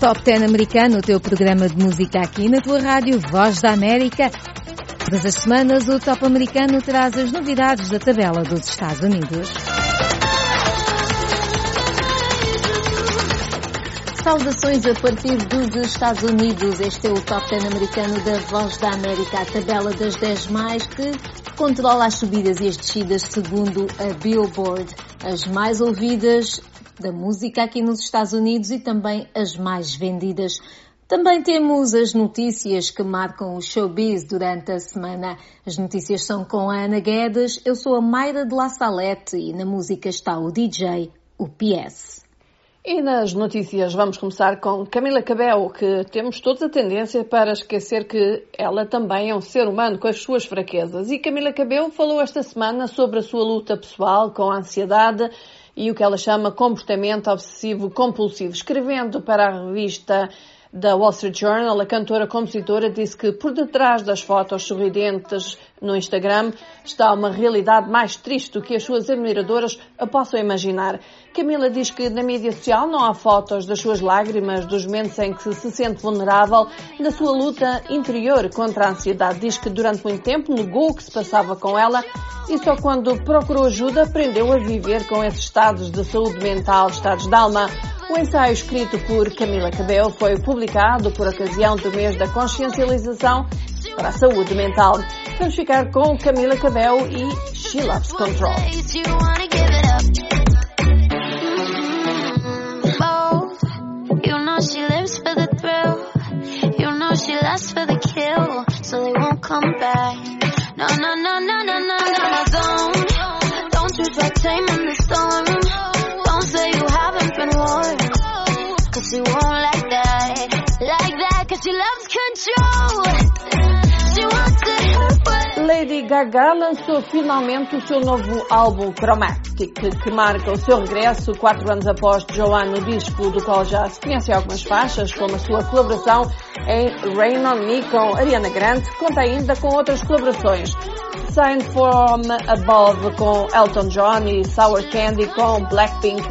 Top 10 americano, o teu programa de música aqui na tua rádio Voz da América. Todas as semanas o Top americano traz as novidades da tabela dos Estados Unidos. Saudações a partir dos Estados Unidos. Este é o Top 10 americano da Voz da América, a tabela das 10 mais que controla as subidas e as descidas segundo a Billboard. As mais ouvidas da música aqui nos Estados Unidos e também as mais vendidas. Também temos as notícias que marcam o showbiz durante a semana. As notícias são com a Ana Guedes, eu sou a Mayra de La Salette e na música está o DJ, o PS. E nas notícias vamos começar com Camila Cabel, que temos todos a tendência para esquecer que ela também é um ser humano com as suas fraquezas. E Camila Cabel falou esta semana sobre a sua luta pessoal com a ansiedade e o que ela chama comportamento obsessivo compulsivo. Escrevendo para a revista da Wall Street Journal, a cantora-compositora disse que por detrás das fotos sorridentes no Instagram está uma realidade mais triste do que as suas admiradoras possam imaginar. Camila diz que na mídia social não há fotos das suas lágrimas, dos momentos em que se sente vulnerável, da sua luta interior contra a ansiedade. Diz que durante muito tempo negou o que se passava com ela e só quando procurou ajuda aprendeu a viver com esses estados de saúde mental, estados de alma. O ensaio escrito por Camila Cabel foi publicado por ocasião do mês da consciencialização para a saúde mental. Vamos ficar com Camila Cabel e She Loves Control. Don't you try taming the storm. Lady Gaga lançou finalmente o seu novo álbum Chromatic, que marca o seu regresso quatro anos após Joanne, no disco do qual já se conhece algumas faixas, como a sua colaboração em Rain on Me com Ariana Grande, conta ainda com outras colaborações. Sign from Above com Elton John e Sour Candy com Blackpink.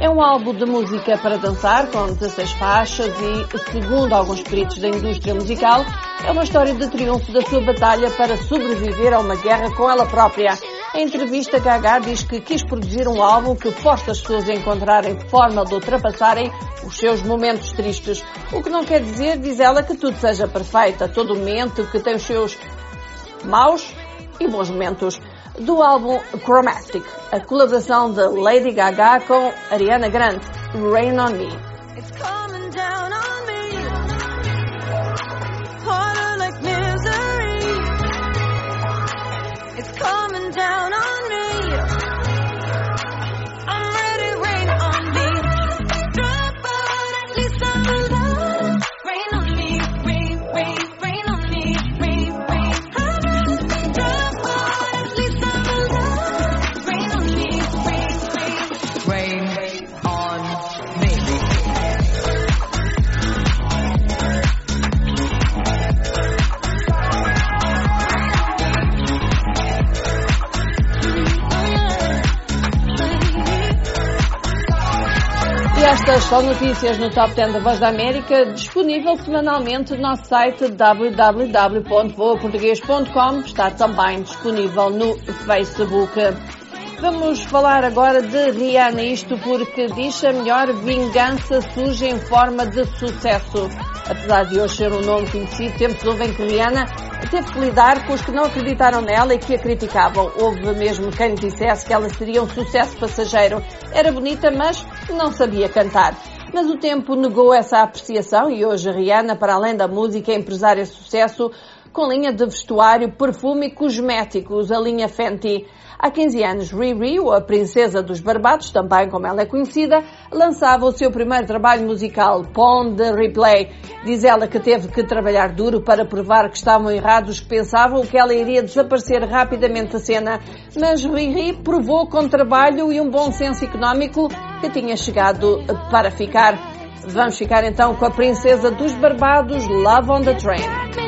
É um álbum de música para dançar, com 16 faixas e, segundo alguns peritos da indústria musical, é uma história de triunfo da sua batalha para sobreviver a uma guerra com ela própria. Em entrevista, Gaga diz que quis produzir um álbum que força as pessoas a encontrarem forma de ultrapassarem os seus momentos tristes. O que não quer dizer, diz ela, que tudo seja perfeito a todo momento, que tem os seus maus e bons momentos do álbum Chromatic, a colaboração de Lady Gaga com Ariana Grande, Rain on Me. Estas são notícias no Top 10 da Voz da América, disponível semanalmente no nosso site www.voaportugues.com. Está também disponível no Facebook. Vamos falar agora de Rihanna, isto porque diz a melhor vingança surge em forma de sucesso. Apesar de hoje ser um nome conhecido, tempos houve em que Rihanna teve que lidar com os que não acreditaram nela e que a criticavam. Houve mesmo quem dissesse que ela seria um sucesso passageiro. Era bonita, mas não sabia cantar. Mas o tempo negou essa apreciação e hoje Rihanna, para além da música, é empresária sucesso com linha de vestuário, perfume e cosméticos, a linha Fenty. Há 15 anos, Riri, a princesa dos Barbados, também como ela é conhecida, lançava o seu primeiro trabalho musical, Pond the Replay. Diz ela que teve que trabalhar duro para provar que estavam errados que pensavam que ela iria desaparecer rapidamente da cena. Mas Riri provou com trabalho e um bom senso económico que tinha chegado para ficar. Vamos ficar então com a princesa dos Barbados, Love on the Train.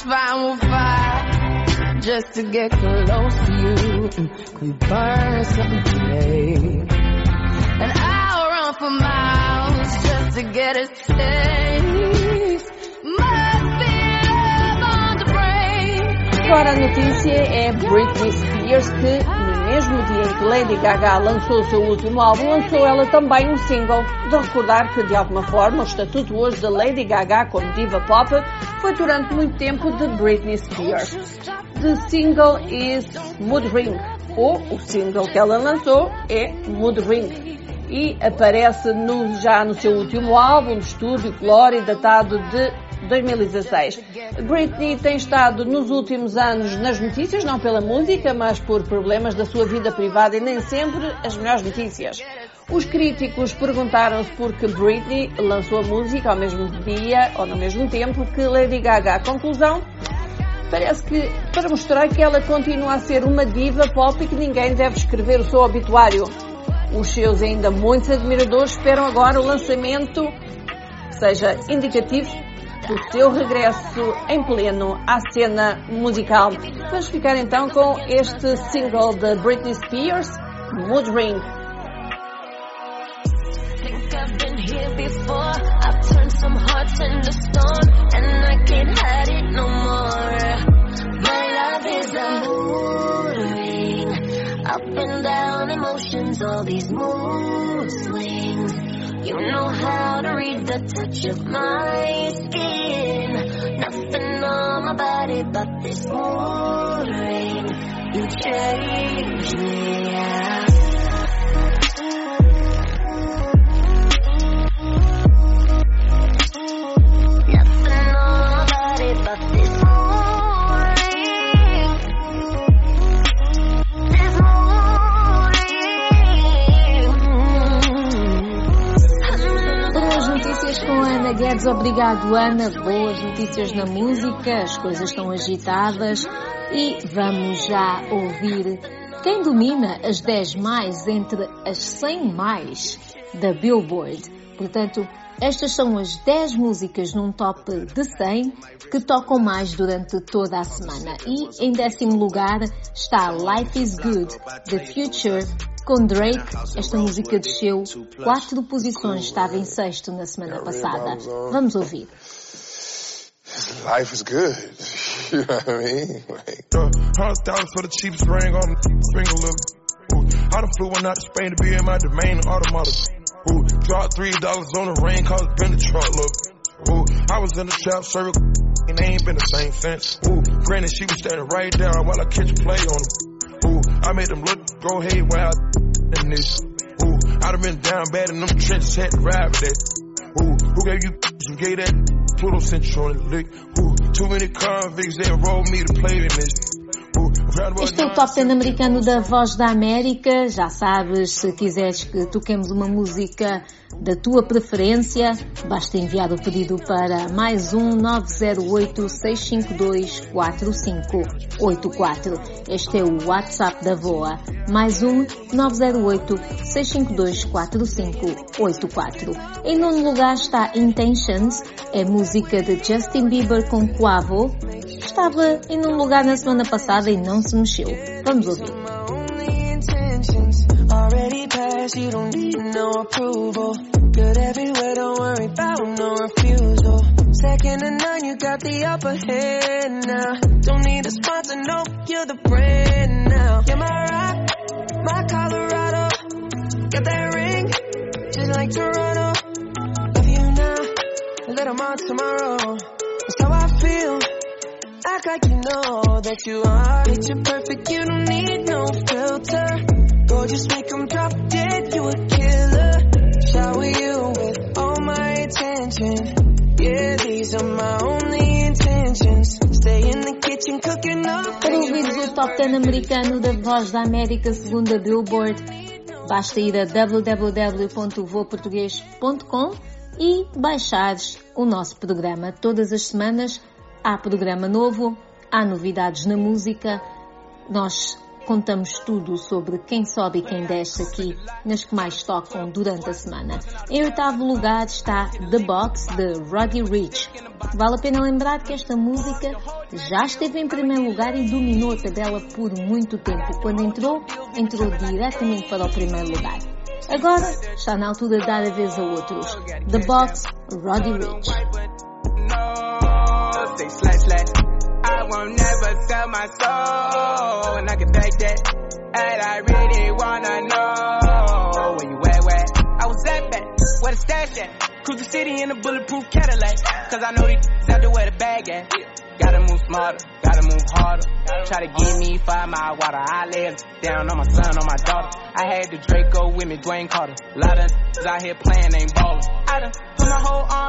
if fine, we'll. Just to get close to you. We burn something, babe. And I'll run for miles just to get a taste. Agora a notícia é Britney Spears que mesmo dia em que Lady Gaga lançou seu último álbum, lançou ela também um single de recordar que de alguma forma o estatuto hoje de Lady Gaga como diva pop foi durante muito tempo de Britney Spears. The single is Mood Ring, ou o single que ela lançou é Mood Ring e aparece no, já no seu último álbum de estúdio, Glory, datado de 2016. Britney tem estado nos últimos anos nas notícias, não pela música, mas por problemas da sua vida privada e nem sempre as melhores notícias. Os críticos perguntaram-se por que Britney lançou a música ao mesmo dia ou no mesmo tempo que Lady Gaga. A conclusão? Parece que para mostrar que ela continua a ser uma diva pop e que ninguém deve escrever o seu obituário. Os seus ainda muitos admiradores esperam agora o lançamento seja indicativo do seu regresso em pleno à cena musical. Vamos ficar então com este single de Britney Spears, Mood Ring. Up and down emotions, all these mood swings. You know how to read the touch of my skin. Nothing on my body but this mood ring. You change me, yeah. Guedes, obrigado Ana. Boas notícias na música, as coisas estão agitadas e vamos já ouvir quem domina as 10 mais entre as 100 mais da Billboard. Portanto, estas são as 10 músicas num top de 100 que tocam mais durante toda a semana. E em décimo lugar está Life is Good, The Future, com Drake. Esta música desceu quatro posições, estava em sexto na semana passada. Vamos ouvir. Life is good. You know what I mean? Like, hundred thousand for the cheapest ring on bring a little. I done flew one out to Spain to be in my domain automotive. Ooh, dropped three dollars on the rain, cause been truck look. Ooh, I was in the trap circle, and they ain't been the same since. Ooh, granted, she was standing right there while I catch a play on them. Ooh, I made them look, go haywire in this. Ooh, I done been down bad in them trenches, had to ride with that. Ooh, who gave you some gay that Pluto Central on the lick? Ooh, too many convicts, they enrolled me to play in this. Este é o Top 10 americano da Voz da América. Já sabes, se quiseres que toquemos uma música da tua preferência, basta enviar o pedido para mais um 908 652 4584. Este é o WhatsApp da VOA. Mais um 908 652 4584. Em nono lugar está Intentions, é música de Justin Bieber com Quavo. Estava em nono lugar na semana passada e não se mexeu. Vamos ouvir. already passed, you don't need no approval. Good everywhere, don't worry about no refusal. Second to none, you got the upper hand now. Don't need a sponsor, no, you're the brand now. You're my rock, my Colorado. Got that ring, just like Toronto. Love you now, a little more tomorrow. That's how I feel. Act like you know that you are. Perfect, you don't need no filter. Gorgeous, make them drop dead, you a killer. Shower you with all my attention. Yeah, these are my only intentions. Stay in the kitchen cooking up. Para ouvires o Top 10 americano da Voz da América segundo a Billboard, basta ir a www.voportuguês.com e baixares o nosso programa. Todas as semanas há programa novo, há novidades na música. Nós contamos tudo sobre quem sobe e quem desce aqui nas que mais tocam durante a semana. Em oitavo lugar está The Box de Roddy Rich. Vale a pena lembrar que esta música já esteve em primeiro lugar e dominou a tabela por muito tempo. Quando entrou, entrou diretamente para o primeiro lugar. Agora está na altura de dar a vez a outros. The Box, Roddy Rich. I won't never sell my soul, and I can take that. And I really wanna know where you at, where I was at, back, where the stash at. Cruise the city in a bulletproof Cadillac, cause I know these out there where the bag at. Gotta move smarter, gotta move harder. Try to give me five mile water. I lay down on my son, on my daughter. I had the Draco with me, Dwayne Carter. A lot of out here playing, ain't ballin'.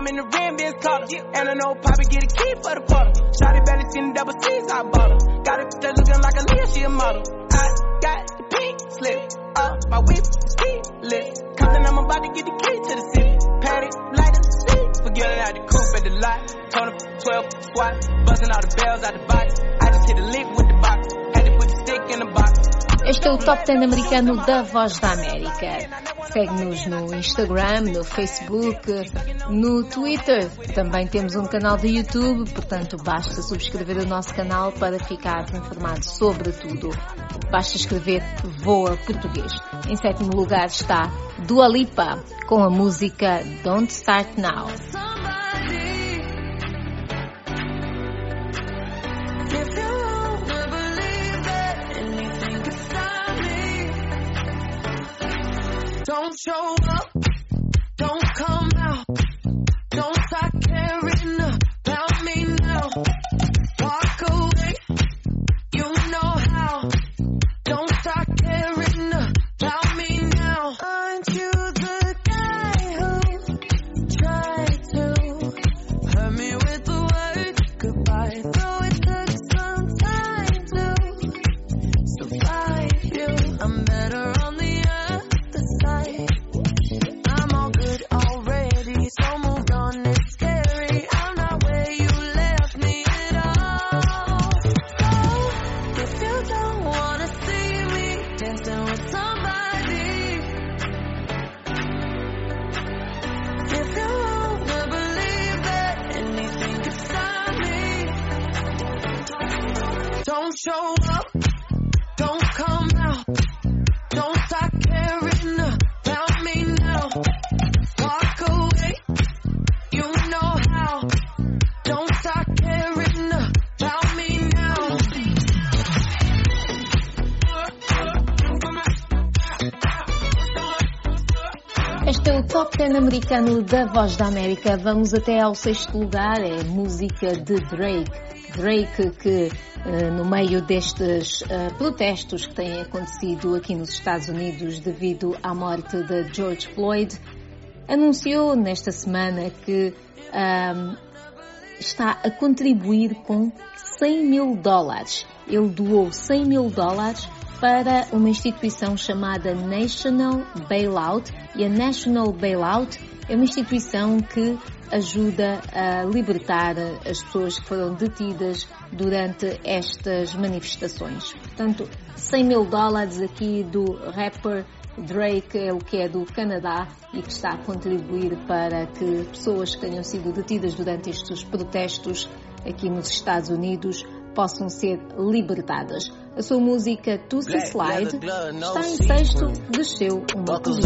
I done put my whole arm in the rim, Ben's Carter. And I know Poppy get a key for the quarter. Shotty belly seen the double C's, I bought her. Got it that looking like a Leah, she a model. I got the pink slip up, my whip is keyless. Compton, I'm about to get the key to the city. Patty, light the seat. Forget out the coupe at the lot. Told him 12 squat, busting all the bells out the box. I just hit a lick with the box. Had to put the stick in the box. Este é o Top 10 americano da Voz da América. Segue-nos no Instagram, no Facebook, no Twitter. Também temos um canal de YouTube, portanto basta subscrever o nosso canal para ficar informado sobre tudo. Basta escrever Voa Português. Em sétimo lugar está Dua Lipa com a música Don't Start Now. Don't show up, don't come don't show up, don't come out, don't start caring about me now. Walk away, you know how. Don't start caring about me now. Este é o Top 10 americano da Voz da América. Vamos até ao sexto lugar, é música de Drake. Drake que eh, no meio destes eh, protestos que têm acontecido aqui nos Estados Unidos devido à morte de George Floyd, anunciou nesta semana que ahm, está a contribuir com 100 mil dólares. Ele doou 100 mil dólares para uma instituição chamada National Bailout e a National Bailout é uma instituição que ajuda a libertar as pessoas que foram detidas durante estas manifestações. Portanto, 100 mil dólares aqui do rapper Drake, ele que é do Canadá e que está a contribuir para que pessoas que tenham sido detidas durante estes protestos aqui nos Estados Unidos possam ser libertadas. A sua música Tussy Slide está em sexto, desceu uma Buckles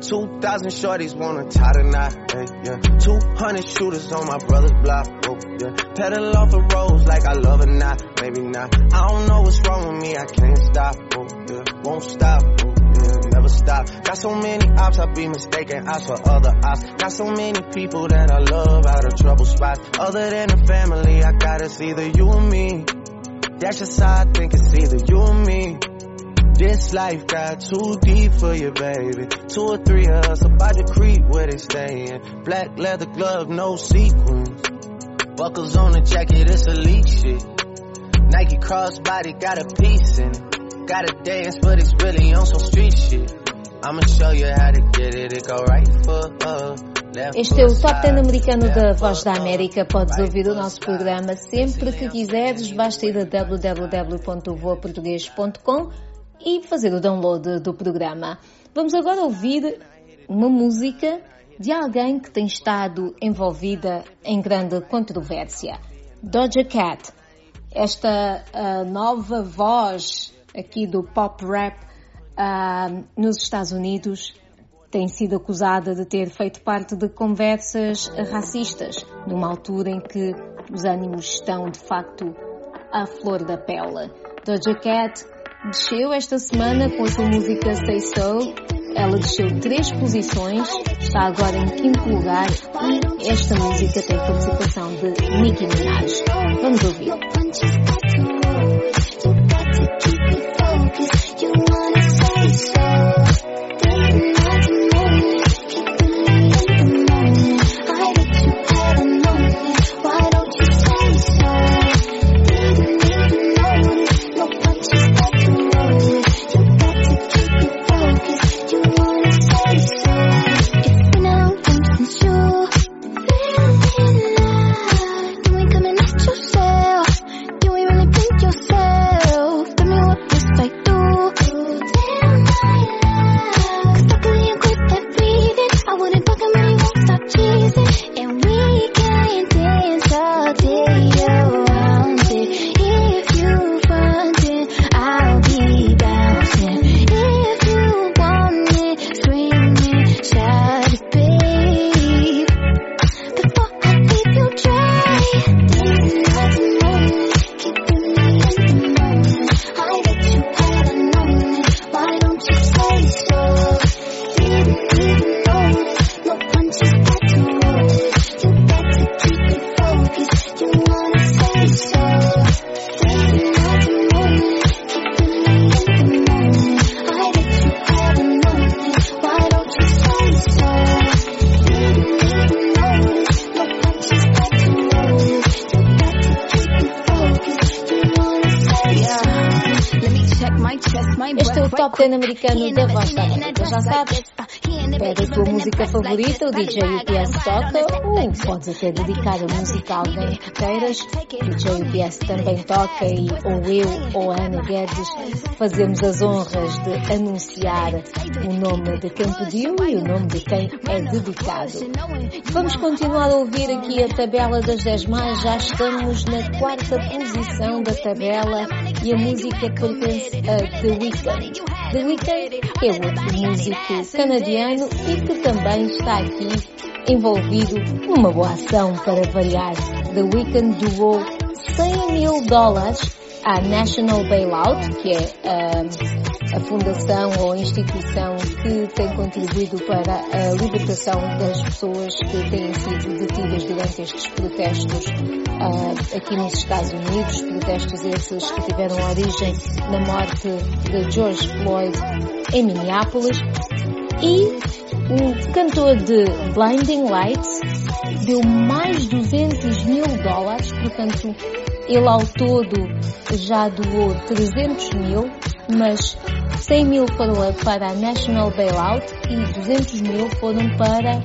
Hey. 2,000 shorties wanna tie the knot, hey, yeah. 200 shooters on my brother's block, whoa, yeah. Pedal off the roads like I love it, not, maybe not. I don't know what's wrong with me, I can't stop, whoa, yeah. Won't stop, whoa, yeah. Never stop. Got so many ops, I be mistaken ops for other ops. Got so many people that I love out of trouble spots. Other than the family, I got it's either you or me. That's just how I think it's either you or me. This life got too deep for you, baby. Two or three of us about to creep where they stayin'. Black leather glove, no sequins. Buckles on the jacket, it's elite shit. Nike crossbody got a piece in it. Gotta dance, but it's really on some street shit. I'ma show you how to get it. It go right foot up. Este é o Top 10 americano da Voz da América. Podes ouvir o nosso programa sempre que quiseres. Basta ir a www.voaportugues.com e fazer o download do programa. Vamos agora ouvir uma música de alguém que tem estado envolvida em grande controvérsia. Doja Cat, esta uh, nova voz aqui do pop rap uh, nos Estados Unidos, tem sido acusada de ter feito parte de conversas racistas, numa altura em que os ânimos estão de facto à flor da pele. Doja Cat desceu esta semana com a sua música Say So. Ela desceu três posições, está agora em quinto lugar e esta música tem participação de Nicki Minaj. Vamos ouvir. ain't americano da Voz da América. Já sabes, pede a tua música favorita, o DJ UPS toca, ou podes até dedicar a música a alguém que queiras. O DJ UPS também toca e ou eu ou Ana Guedes fazemos as honras de anunciar o nome de quem pediu e o nome de quem é dedicado. Vamos continuar a ouvir aqui a tabela das 10 mais, já estamos na quarta posição da tabela e a música pertence a The Weeknd. The Weeknd é outro músico canadiano e que também está aqui envolvido numa boa ação para variar. The Weeknd doou 100 mil dólares à National Bailout, que é uh, a fundação ou a instituição que tem contribuído para a libertação das pessoas que têm sido detidas durante estes protestos uh, aqui nos Estados Unidos, protestos esses que tiveram origem na morte de George Floyd em Minneapolis. E o cantor de Blinding Lights deu mais 200 mil dólares, portanto ele ao todo já doou 300 mil, mas 100 mil foram para a National Bailout e 200 mil foram para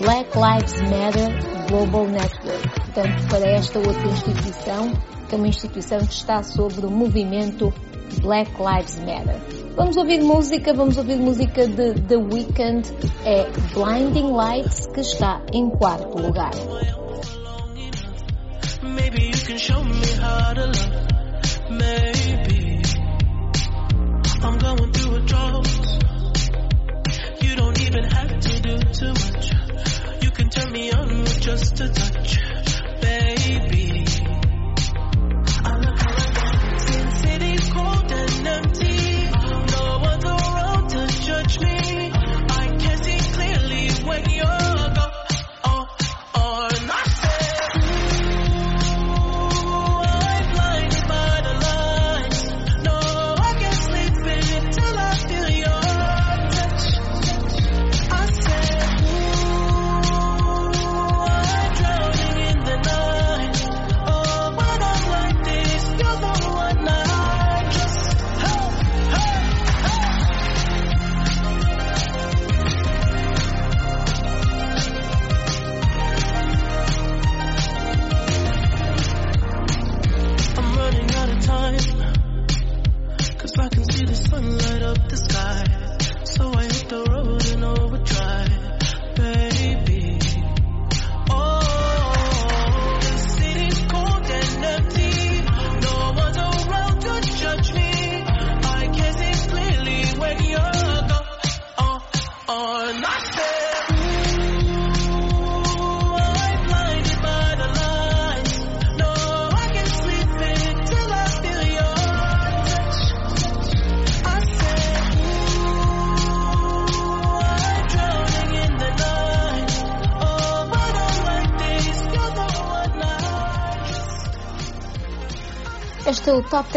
Black Lives Matter Global Network. Portanto, para esta outra instituição, que é uma instituição que está sobre o movimento Black Lives Matter. Vamos ouvir música, vamos ouvir música de The Weeknd, é Blinding Lights, que está em quarto lugar. Maybe you can show me how to love. Maybe I'm going through a drought. You don't even have to do too much. You can turn me on with just a touch.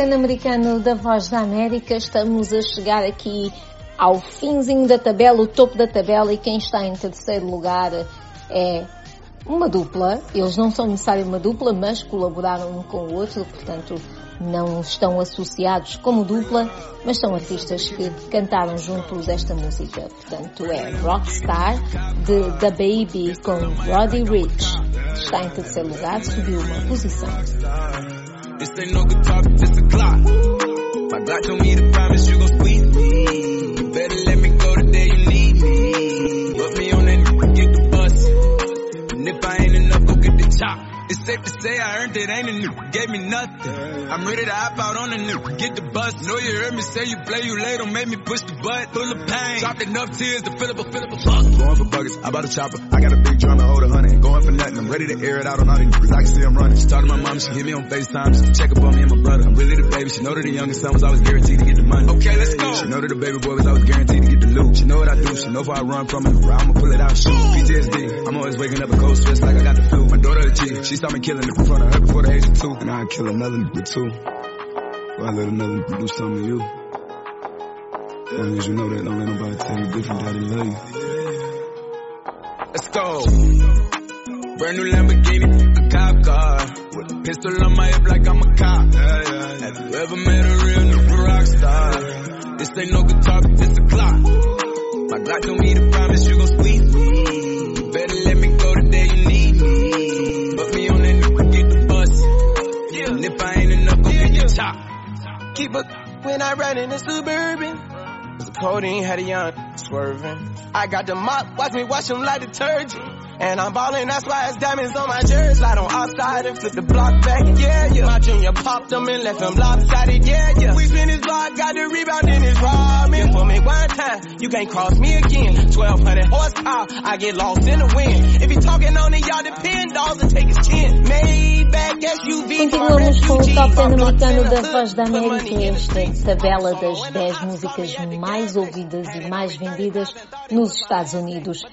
Americano da Voz da América. Estamos a chegar aqui ao finzinho da tabela, o topo da tabela, e quem está em terceiro lugar é uma dupla. Eles não são necessariamente uma dupla, mas colaboraram um com o outro, portanto não estão associados como dupla, mas são artistas que cantaram juntos esta música. Portanto é Rockstar de The Baby com Roddy Rich. Está em terceiro lugar, subiu uma posição. This ain't no guitar, it's a clock. My Glock told me to promise you gon' squeeze me. Better let It's safe to say I earned it, ain't a new, gave me nothing. I'm ready to hop out on the new, get the bus. Know you heard me say you play, you late, don't make me push the butt. Full of pain, dropped enough tears to fill up a, fill up a buck. Going for buggers, I bought a chopper. I got a big drum to hold a hundred. Going for nothing, I'm ready to air it out on all these niggas. I can see I'm running. She talked to my mom, she hit me on FaceTime to check up on me and my brother. I'm really the baby, she know that the youngest son was always guaranteed to get the money. Okay, let's go. She know that the baby boy was always guaranteed to get the loot. She know what I do, she know if I run from it, I'ma pull it out, shoot. PTSD, I'm always waking up a cold sweats like I got the flu. My daughter a G, she saw me killing it in front of her before the age of two. And I'd kill another nigga too. Or I let another nigga do something to you. As as you know that, don't let nobody tell you different, daddy love you. Let's go. Brand new Lamborghini, a cop car. With a pistol on my hip like I'm a cop. Yeah, yeah. Have you ever met a real nigga rock star? This ain't no guitar, this a clock. My Glock told me to promise you gon' squeeze me. Better let me go the day you need when I ride in the Suburban. The codeine had a young swerving. I got the mop, watch me wash them like detergent. And I'm ballin', that's why it's diamonds on my jersey. Slide on outside and flip the block back, yeah, yeah. My junior popped them and left them lopsided, yeah, yeah. We spin his block, got the rebound in his robbing. For me one time, you can't cross me again. 1200 horsepower, I get lost in the wind. If he talking on it, y'all depend, dolls Continuamos com o Top 10 americano da Voz da América, esta tabela das 10 músicas mais ouvidas e mais vendidas nos Estados Unidos.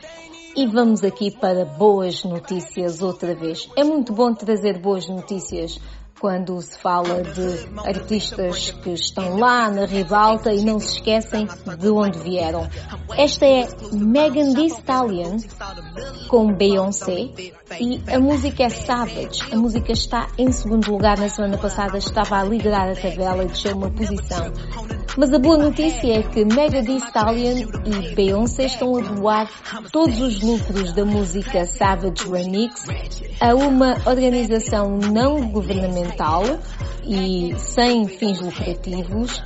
E vamos aqui para boas notícias outra vez. É muito bom trazer boas notícias quando se fala de artistas que estão lá na ribalta e não se esquecem de onde vieram. Esta é Megan Thee Stallion com Beyoncé e a música é Savage. A música está em segundo lugar na semana passada, estava a liderar a tabela e desceu uma posição. Mas a boa notícia é que Megan Thee Stallion e Beyoncé estão a doar todos os lucros da música Savage Remix a uma organização não governamental e sem fins lucrativos,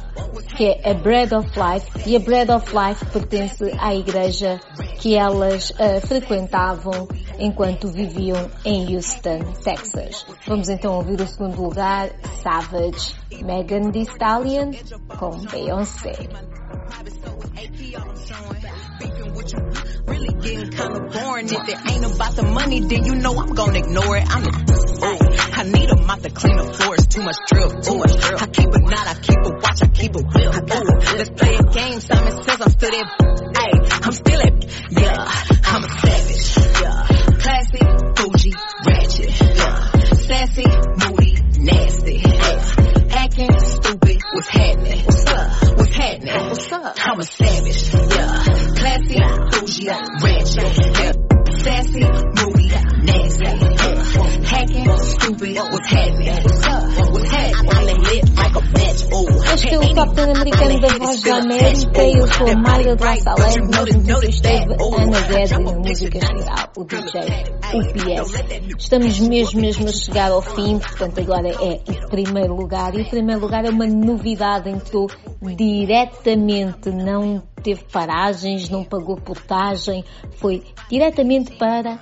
que é a Bread of Life, e a Bread of Life pertence à igreja que elas uh, frequentavam enquanto viviam em Houston, Texas. Vamos então ouvir o segundo lugar, Savage, Megan Thee Stallion com Beyoncé. Really getting kinda boring. If it ain't about the money, then you know I'm gonna ignore it. I'm a, I need a mop to clean the floor. It's too much drill. Too much drill. I keep a knot, I keep a watch, I keep a. Ooh, let's play a game. Simon says I'm still there. Hey, I'm still at, yeah, I'm a savage. Yeah, classy, bougie, ratchet. Yeah, sassy, moody, nasty. Yeah, acting stupid. What's happening? What's up? What's happening? What's up? I'm a savage. Yeah classy, bougie, ratchet, yeah. sassy, moody, nasty, hacking, stupid, what's happening? Este é o Top Ten americano da Voz da América. Eu sou a Mayra de La Salé. Nós nos esteve Ana Guedes e na música geral, o DJ, o PS. Estamos mesmo, mesmo a chegar ao fim, portanto agora é o primeiro lugar. E o primeiro lugar é uma novidade em que estou diretamente, não teve paragens, não pagou portagem, foi diretamente para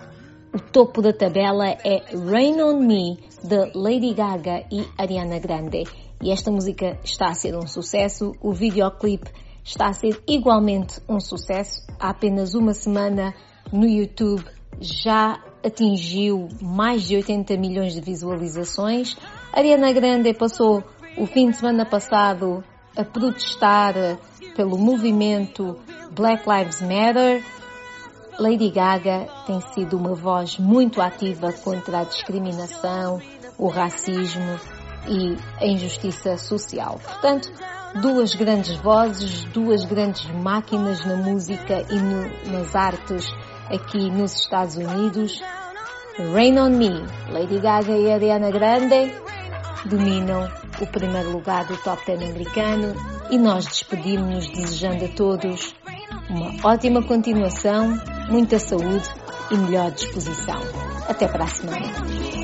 o topo da tabela é Rain on Me de Lady Gaga e Ariana Grande. E esta música está a ser um sucesso, o videoclipe está a ser igualmente um sucesso. Há apenas uma semana no YouTube já atingiu mais de 80 milhões de visualizações. Ariana Grande passou o fim de semana passado a protestar pelo movimento Black Lives Matter. Lady Gaga tem sido uma voz muito ativa contra a discriminação, o racismo e a injustiça social. Portanto, duas grandes vozes, duas grandes máquinas na música e no, nas artes aqui nos Estados Unidos. Rain on Me, Lady Gaga e Ariana Grande dominam o primeiro lugar do Top 10 americano e nós despedimos-nos desejando a todos uma ótima continuação, muita saúde e melhor disposição. Até para a semana.